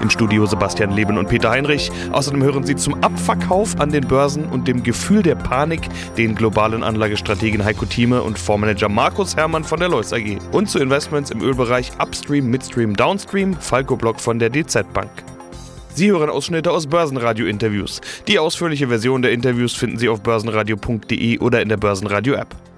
Im Studio Sebastian Leben und Peter Heinrich. Außerdem hören Sie zum Abverkauf an den Börsen und dem Gefühl der Panik den globalen Anlagestrategen Heiko Thieme und Fondsmanager Markus Hermann von der Lois AG. Und zu Investments im Ölbereich Upstream, Midstream, Downstream, Falco Block von der DZ Bank. Sie hören Ausschnitte aus Börsenradio-Interviews. Die ausführliche Version der Interviews finden Sie auf börsenradio.de oder in der Börsenradio-App.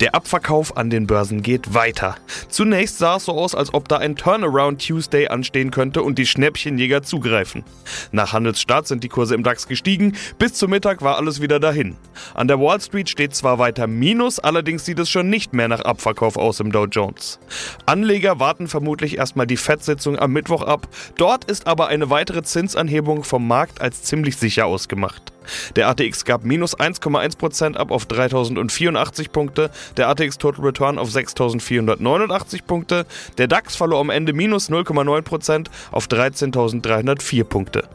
Der Abverkauf an den Börsen geht weiter. Zunächst sah es so aus, als ob da ein Turnaround Tuesday anstehen könnte und die Schnäppchenjäger zugreifen. Nach Handelsstart sind die Kurse im DAX gestiegen, bis zum Mittag war alles wieder dahin. An der Wall Street steht zwar weiter Minus, allerdings sieht es schon nicht mehr nach Abverkauf aus im Dow Jones. Anleger warten vermutlich erstmal die FED-Sitzung am Mittwoch ab, dort ist aber eine weitere Zinsanhebung vom Markt als ziemlich sicher ausgemacht. Der ATX gab minus 1,1% ab auf 3084 Punkte, der ATX Total Return auf 6489 Punkte, der DAX verlor am Ende minus 0,9% auf 13.304 Punkte.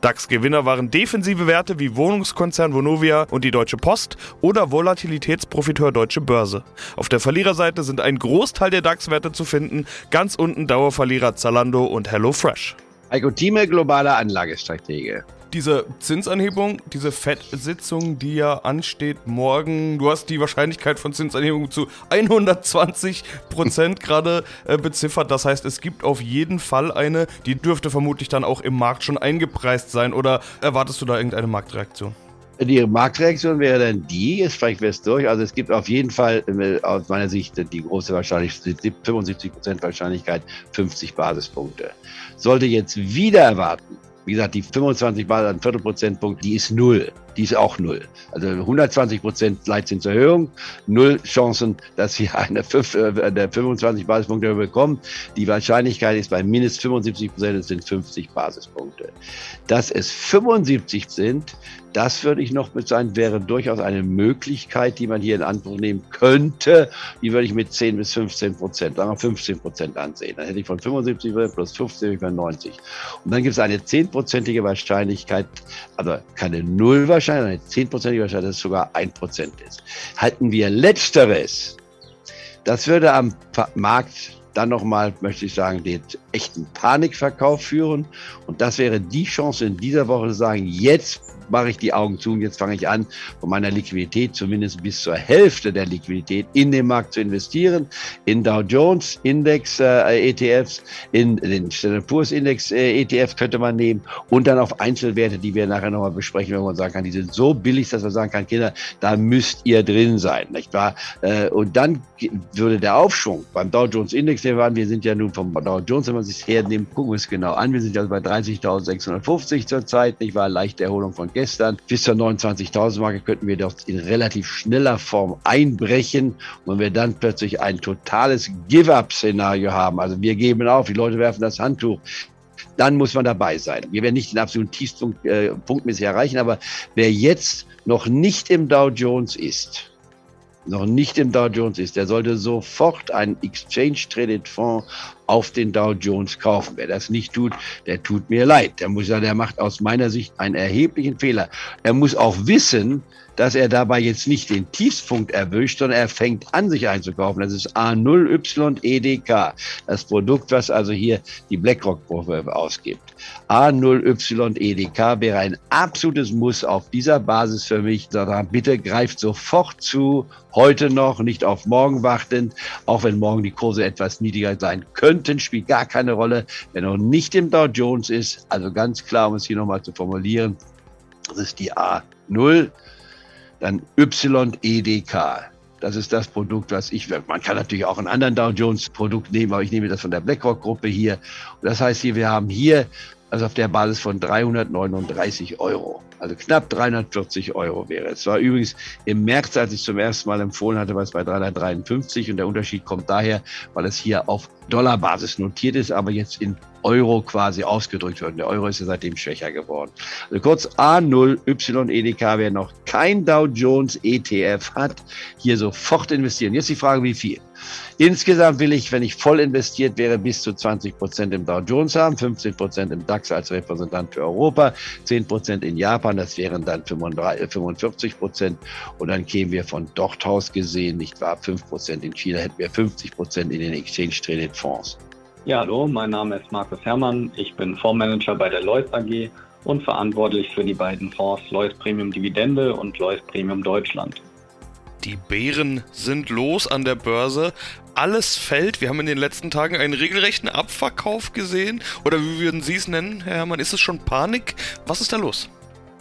DAX-Gewinner waren defensive Werte wie Wohnungskonzern Vonovia und die Deutsche Post oder Volatilitätsprofiteur Deutsche Börse. Auf der Verliererseite sind ein Großteil der DAX-Werte zu finden, ganz unten Dauerverlierer Zalando und HelloFresh. Heiko Thieme, globaler Anlagestratege diese Zinsanhebung, diese FED-Sitzung, die ja ansteht morgen, du hast die Wahrscheinlichkeit von Zinsanhebung zu 120 Prozent gerade äh, beziffert. Das heißt, es gibt auf jeden Fall eine, die dürfte vermutlich dann auch im Markt schon eingepreist sein. Oder erwartest du da irgendeine Marktreaktion? Die Marktreaktion wäre dann die, jetzt sprechen wir es durch, also es gibt auf jeden Fall äh, aus meiner Sicht die große Wahrscheinlichkeit, 75 Prozent Wahrscheinlichkeit, 50 Basispunkte. Sollte jetzt wieder erwarten, wie gesagt, die 25 Mal ein Viertelprozentpunkt, die ist null. Die ist auch null. Also 120 Prozent Leitzinserhöhung, null Chancen, dass wir eine, 5, äh, eine 25 Basispunkte bekommen. Die Wahrscheinlichkeit ist bei mindestens 75 Prozent, es sind 50 Basispunkte. Dass es 75 sind, das würde ich noch mit sein, wäre durchaus eine Möglichkeit, die man hier in Anspruch nehmen könnte. Die würde ich mit 10 bis 15 Prozent, sagen wir 15 Prozent ansehen. Dann hätte ich von 75 plus 15 über 90. Und dann gibt es eine 10-prozentige Wahrscheinlichkeit, also keine Nullwahrscheinlichkeit, eine 10-prozentige Wahrscheinlichkeit, dass es sogar 1 Prozent ist. Halten wir Letzteres, das würde am Markt dann nochmal, möchte ich sagen, den echten Panikverkauf führen. Und das wäre die Chance in dieser Woche zu sagen, jetzt mache ich die Augen zu und jetzt fange ich an, von meiner Liquidität zumindest bis zur Hälfte der Liquidität in den Markt zu investieren, in Dow Jones Index äh, ETFs, in den Standard Poor's Index äh, ETF könnte man nehmen und dann auf Einzelwerte, die wir nachher nochmal besprechen, wenn man sagen kann, die sind so billig, dass man sagen kann, Kinder, da müsst ihr drin sein, nicht wahr? Äh, und dann würde der Aufschwung beim Dow Jones Index, der waren, wir sind ja nun vom Dow Jones, wenn man sich hernimmt, gucken wir es genau an, wir sind also bei 30.650 zurzeit, nicht wahr? Leichte Erholung von gestern. Bis zur 29.000 Marke könnten wir dort in relativ schneller Form einbrechen. Und wenn wir dann plötzlich ein totales Give-up-Szenario haben, also wir geben auf, die Leute werfen das Handtuch, dann muss man dabei sein. Wir werden nicht den absoluten Tiefpunkt äh, punktmäßig erreichen, aber wer jetzt noch nicht im Dow Jones ist, noch nicht im Dow Jones ist, der sollte sofort einen Exchange Traded Fonds auf den Dow Jones kaufen. Wer das nicht tut, der tut mir leid. Der muss ja, der macht aus meiner Sicht einen erheblichen Fehler. Er muss auch wissen, dass er dabei jetzt nicht den Tiefspunkt erwischt, sondern er fängt an, sich einzukaufen. Das ist A0YEDK, das Produkt, was also hier die BlackRock-Gruppe ausgibt. A0YEDK wäre ein absolutes Muss auf dieser Basis für mich. Sondern bitte greift sofort zu, heute noch, nicht auf morgen wartend, auch wenn morgen die Kurse etwas niedriger sein könnten, spielt gar keine Rolle. Wer noch nicht im Dow Jones ist, also ganz klar, um es hier nochmal zu formulieren, das ist die A0 dann YEDK. Das ist das Produkt, was ich, man kann natürlich auch einen anderen Dow Jones Produkt nehmen, aber ich nehme das von der BlackRock Gruppe hier. Und das heißt hier, wir haben hier, also auf der Basis von 339 Euro. Also knapp 340 Euro wäre es. War übrigens im März, als ich zum ersten Mal empfohlen hatte, war es bei 353 und der Unterschied kommt daher, weil es hier auf Dollarbasis notiert ist, aber jetzt in Euro quasi ausgedrückt wird. Der Euro ist ja seitdem schwächer geworden. Also kurz A0YEDK, wer noch kein Dow Jones ETF hat, hier sofort investieren. Jetzt die Frage, wie viel? Insgesamt will ich, wenn ich voll investiert wäre, bis zu 20 Prozent im Dow Jones haben, 15 Prozent im DAX als Repräsentant für Europa, 10 Prozent in Japan, das wären dann 45 Prozent. Und dann kämen wir von dort aus gesehen, nicht wahr, 5 Prozent in China, hätten wir 50 Prozent in den Exchange Traded Fonds. Ja, hallo, mein Name ist Markus Herrmann. Ich bin Fondsmanager bei der Lloyds AG und verantwortlich für die beiden Fonds Lloyds Premium Dividende und Lloyds Premium Deutschland. Die Bären sind los an der Börse. Alles fällt. Wir haben in den letzten Tagen einen regelrechten Abverkauf gesehen. Oder wie würden Sie es nennen, Herr Herrmann? Ist es schon Panik? Was ist da los?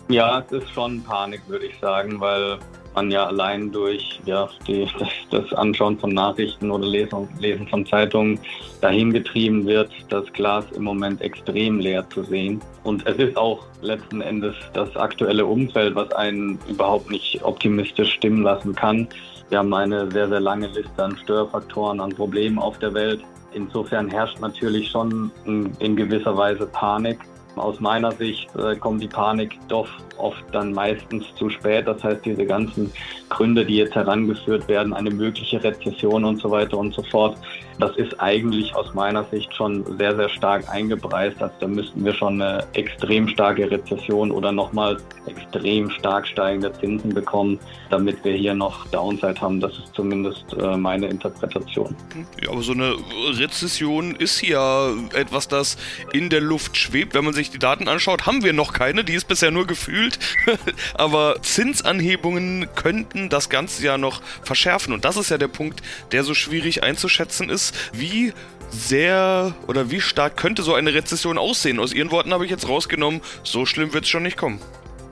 Ja, es ist schon Panik, würde ich sagen, weil man ja allein durch ja, die, das, das, Anschauen von Nachrichten oder Lesen, Lesen von Zeitungen dahin getrieben wird, das Glas im Moment extrem leer zu sehen. Und es ist auch letzten Endes das aktuelle Umfeld, was einen überhaupt nicht optimistisch stimmen lassen kann. Wir haben eine sehr, sehr lange Liste an Störfaktoren, an Problemen auf der Welt. Insofern herrscht natürlich schon in gewisser Weise Panik. Aus meiner Sicht äh, kommt die Panik doch oft dann meistens zu spät. Das heißt, diese ganzen Gründe, die jetzt herangeführt werden, eine mögliche Rezession und so weiter und so fort, das ist eigentlich aus meiner Sicht schon sehr, sehr stark eingepreist. Also da müssten wir schon eine extrem starke Rezession oder nochmal extrem stark steigende Zinsen bekommen, damit wir hier noch Downside haben. Das ist zumindest äh, meine Interpretation. Ja, aber so eine Rezession ist ja etwas, das in der Luft schwebt. Wenn man sich die Daten anschaut, haben wir noch keine. Die ist bisher nur gefühlt. aber Zinsanhebungen könnten das Ganze ja noch verschärfen. Und das ist ja der Punkt, der so schwierig einzuschätzen ist, wie sehr oder wie stark könnte so eine Rezession aussehen? Aus Ihren Worten habe ich jetzt rausgenommen, so schlimm wird es schon nicht kommen.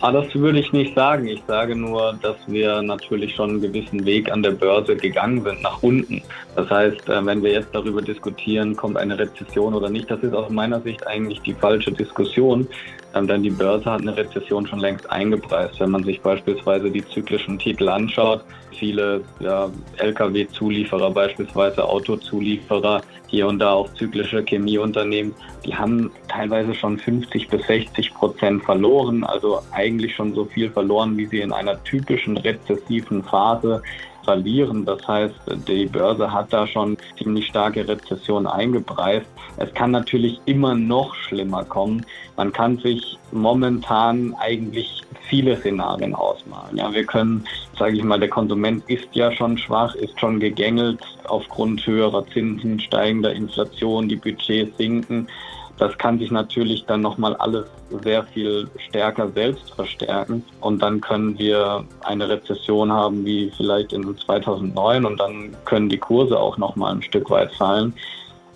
Ah, das würde ich nicht sagen. Ich sage nur, dass wir natürlich schon einen gewissen Weg an der Börse gegangen sind nach unten. Das heißt, äh, wenn wir jetzt darüber diskutieren, kommt eine Rezession oder nicht, das ist aus meiner Sicht eigentlich die falsche Diskussion. Ähm, denn die Börse hat eine Rezession schon längst eingepreist. Wenn man sich beispielsweise die zyklischen Titel anschaut, viele ja, Lkw-Zulieferer, beispielsweise Autozulieferer, hier und da auch zyklische Chemieunternehmen, die haben teilweise schon 50 bis 60 Prozent verloren, also eigentlich schon so viel verloren, wie sie in einer typischen rezessiven Phase verlieren. Das heißt, die Börse hat da schon ziemlich starke Rezession eingepreist. Es kann natürlich immer noch schlimmer kommen. Man kann sich momentan eigentlich viele Szenarien ausmalen. Ja, wir können, sage ich mal, der Konsument ist ja schon schwach, ist schon gegängelt aufgrund höherer Zinsen, steigender Inflation, die Budgets sinken. Das kann sich natürlich dann nochmal alles sehr viel stärker selbst verstärken. Und dann können wir eine Rezession haben wie vielleicht in 2009 und dann können die Kurse auch nochmal ein Stück weit fallen.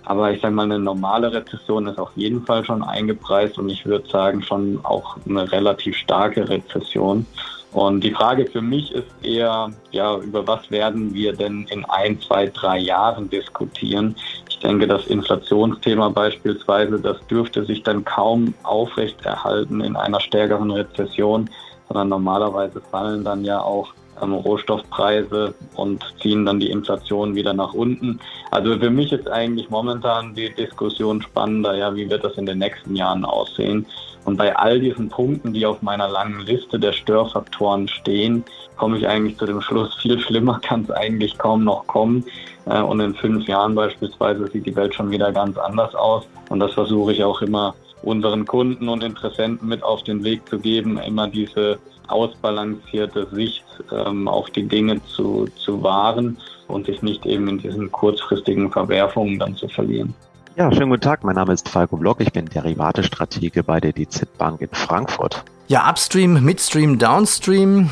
Aber ich sage mal, eine normale Rezession ist auf jeden Fall schon eingepreist und ich würde sagen schon auch eine relativ starke Rezession. Und die Frage für mich ist eher, ja, über was werden wir denn in ein, zwei, drei Jahren diskutieren? Ich denke, das Inflationsthema beispielsweise, das dürfte sich dann kaum aufrechterhalten in einer stärkeren Rezession, sondern normalerweise fallen dann ja auch ähm, Rohstoffpreise und ziehen dann die Inflation wieder nach unten. Also für mich ist eigentlich momentan die Diskussion spannender, ja, wie wird das in den nächsten Jahren aussehen? Und bei all diesen Punkten, die auf meiner langen Liste der Störfaktoren stehen, komme ich eigentlich zu dem Schluss, viel schlimmer kann es eigentlich kaum noch kommen. Äh, und in fünf Jahren beispielsweise sieht die Welt schon wieder ganz anders aus. Und das versuche ich auch immer unseren Kunden und Interessenten mit auf den Weg zu geben, immer diese ausbalancierte Sicht ähm, auf die Dinge zu, zu wahren und sich nicht eben in diesen kurzfristigen Verwerfungen dann zu verlieren. Ja, schönen guten Tag. Mein Name ist Falco Block. Ich bin Derivate-Stratege bei der DZ Bank in Frankfurt. Ja, Upstream, Midstream, Downstream.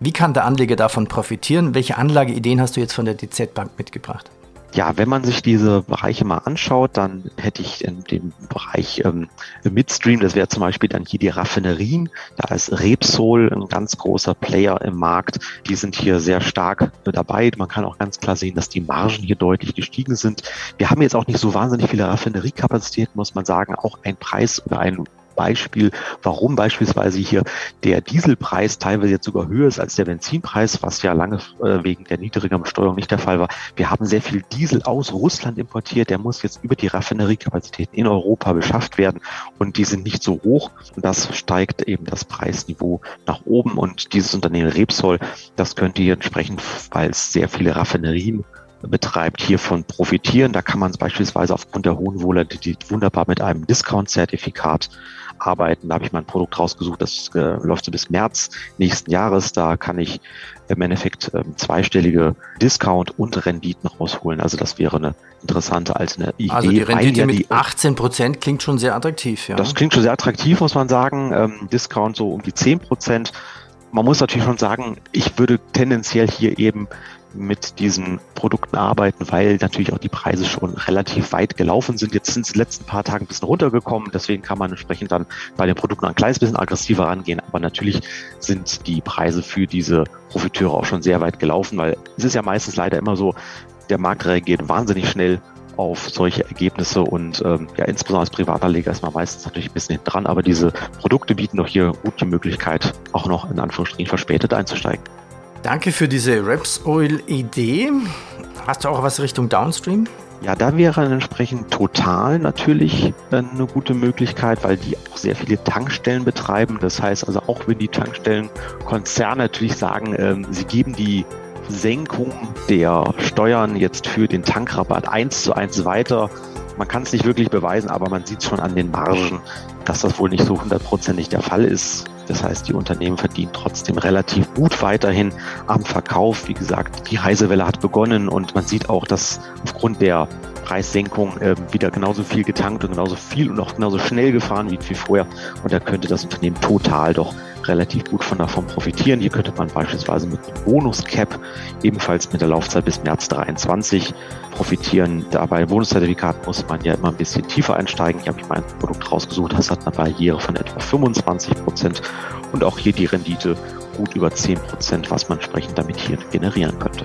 Wie kann der Anleger davon profitieren? Welche Anlageideen hast du jetzt von der DZ Bank mitgebracht? Ja, wenn man sich diese Bereiche mal anschaut, dann hätte ich in dem Bereich ähm, Midstream, das wäre zum Beispiel dann hier die Raffinerien. Da ist Repsol ein ganz großer Player im Markt. Die sind hier sehr stark dabei. Man kann auch ganz klar sehen, dass die Margen hier deutlich gestiegen sind. Wir haben jetzt auch nicht so wahnsinnig viele Raffineriekapazitäten, muss man sagen. Auch ein Preis oder ein Beispiel, warum beispielsweise hier der Dieselpreis teilweise jetzt sogar höher ist als der Benzinpreis, was ja lange äh, wegen der niedrigen Besteuerung nicht der Fall war. Wir haben sehr viel Diesel aus Russland importiert, der muss jetzt über die Raffineriekapazitäten in Europa beschafft werden. Und die sind nicht so hoch. Und das steigt eben das Preisniveau nach oben. Und dieses Unternehmen Repsol, das könnte hier entsprechend, weil es sehr viele Raffinerien betreibt, hiervon profitieren. Da kann man beispielsweise aufgrund der hohen Volatilität wunderbar mit einem Discount-Zertifikat arbeiten. Da habe ich mein Produkt rausgesucht, das äh, läuft so bis März nächsten Jahres. Da kann ich im Endeffekt ähm, zweistellige Discount und Renditen rausholen. Also das wäre eine interessante Alternative. Also die Rendite mit 18 Prozent klingt schon sehr attraktiv. Ja. Das klingt schon sehr attraktiv, muss man sagen. Ähm, Discount so um die 10 Prozent. Man muss natürlich schon sagen, ich würde tendenziell hier eben mit diesen Produkten arbeiten, weil natürlich auch die Preise schon relativ weit gelaufen sind. Jetzt sind sie in den letzten paar Tagen ein bisschen runtergekommen, deswegen kann man entsprechend dann bei den Produkten ein kleines bisschen aggressiver rangehen. Aber natürlich sind die Preise für diese Profiteure auch schon sehr weit gelaufen, weil es ist ja meistens leider immer so, der Markt reagiert wahnsinnig schnell auf solche Ergebnisse und ähm, ja, insbesondere als Privatanleger ist man meistens natürlich ein bisschen hinten dran, aber diese Produkte bieten doch hier gut die Möglichkeit, auch noch in Anführungsstrichen verspätet einzusteigen. Danke für diese Raps Oil Idee. Hast du auch was Richtung Downstream? Ja, da wäre entsprechend total natürlich eine gute Möglichkeit, weil die auch sehr viele Tankstellen betreiben. Das heißt also, auch wenn die Tankstellenkonzerne natürlich sagen, ähm, sie geben die Senkung der Steuern jetzt für den Tankrabatt eins zu eins weiter. Man kann es nicht wirklich beweisen, aber man sieht schon an den Margen, dass das wohl nicht so hundertprozentig der Fall ist. Das heißt, die Unternehmen verdienen trotzdem relativ gut weiterhin am Verkauf. Wie gesagt, die Reisewelle hat begonnen und man sieht auch, dass aufgrund der Preissenkung äh, wieder genauso viel getankt und genauso viel und auch genauso schnell gefahren wird wie vorher. Und da könnte das Unternehmen total doch relativ gut von davon profitieren. Hier könnte man beispielsweise mit einem Bonus-Cap ebenfalls mit der Laufzeit bis März 23 profitieren. Dabei Bonuszertifikat muss man ja immer ein bisschen tiefer einsteigen. Hier habe ich mein Produkt rausgesucht. Das hat eine Barriere von etwa 25 Prozent und auch hier die Rendite gut über 10 Prozent, was man entsprechend damit hier generieren könnte.